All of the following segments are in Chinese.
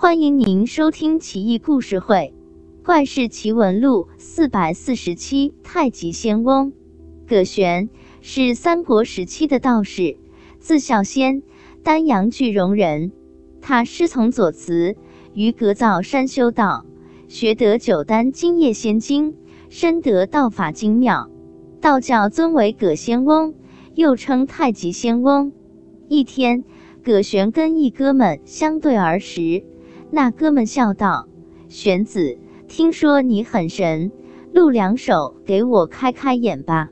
欢迎您收听《奇异故事会·怪事奇闻录》四百四十七。太极仙翁葛玄是三国时期的道士，字孝先，丹阳句容人。他师从左慈，于格造山修道，学得九丹金叶仙经，深得道法精妙，道教尊为葛仙翁，又称太极仙翁。一天。葛玄跟一哥们相对而食，那哥们笑道：“玄子，听说你很神，露两手给我开开眼吧。”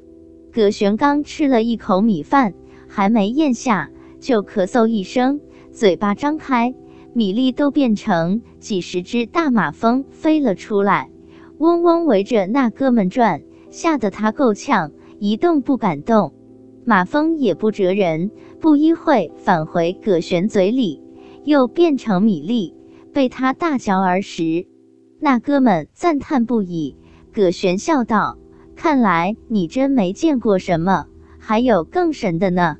葛玄刚吃了一口米饭，还没咽下，就咳嗽一声，嘴巴张开，米粒都变成几十只大马蜂飞了出来，嗡嗡围着那哥们转，吓得他够呛，一动不敢动。马蜂也不蜇人，不一会返回葛玄嘴里，又变成米粒，被他大嚼而食。那哥们赞叹不已。葛玄笑道：“看来你真没见过什么，还有更神的呢。”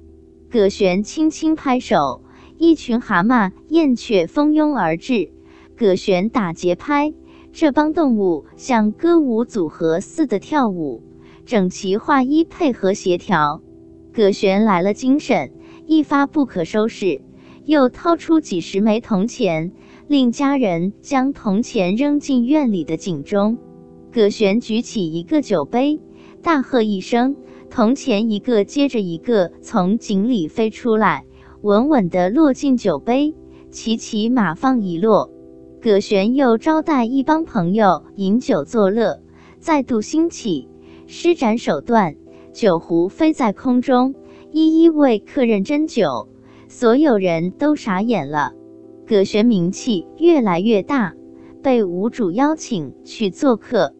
葛玄轻轻拍手，一群蛤蟆、燕雀蜂拥而至。葛玄打节拍，这帮动物像歌舞组合似的跳舞，整齐划一，配合协调。葛玄来了精神，一发不可收拾，又掏出几十枚铜钱，令家人将铜钱扔进院里的井中。葛玄举起一个酒杯，大喝一声，铜钱一个接着一个从井里飞出来，稳稳地落进酒杯，齐齐马放一落。葛玄又招待一帮朋友饮酒作乐，再度兴起，施展手段。酒壶飞在空中，一一为客人斟酒，所有人都傻眼了。葛玄名气越来越大，被吴主邀请去做客。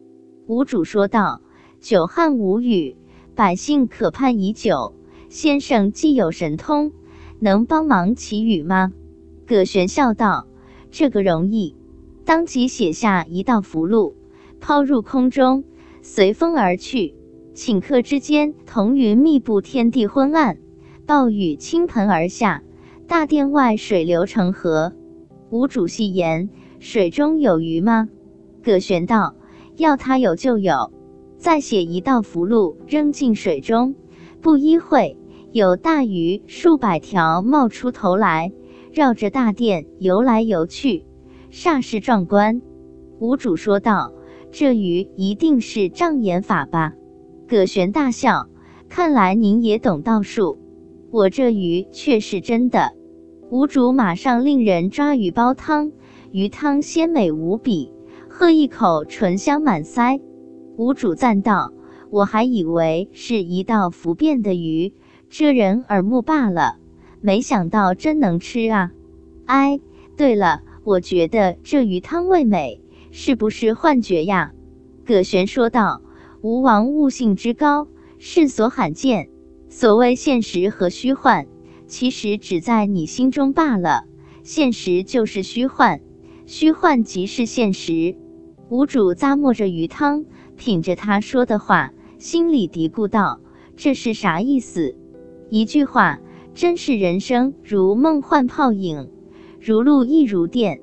吴主说道：“久旱无雨，百姓渴盼已久。先生既有神通，能帮忙祈雨吗？”葛玄笑道：“这个容易。”当即写下一道符箓，抛入空中，随风而去。顷刻之间，彤云密布，天地昏暗，暴雨倾盆而下，大殿外水流成河。吴主戏言：“水中有鱼吗？”葛玄道：“要他有就有。”再写一道符箓，扔进水中，不一会，有大鱼数百条冒出头来，绕着大殿游来游去，煞是壮观。吴主说道：“这鱼一定是障眼法吧？”葛玄大笑，看来您也懂道术。我这鱼却是真的。吴主马上令人抓鱼煲汤，鱼汤鲜美无比，喝一口醇香满腮。吴主赞道：“我还以为是一道浮变的鱼，遮人耳目罢了，没想到真能吃啊！”哎，对了，我觉得这鱼汤味美，是不是幻觉呀？葛玄说道。吴王悟性之高，世所罕见。所谓现实和虚幻，其实只在你心中罢了。现实就是虚幻，虚幻即是现实。吴主咂摸着鱼汤，品着他说的话，心里嘀咕道：“这是啥意思？一句话，真是人生如梦幻泡影，如露亦如电。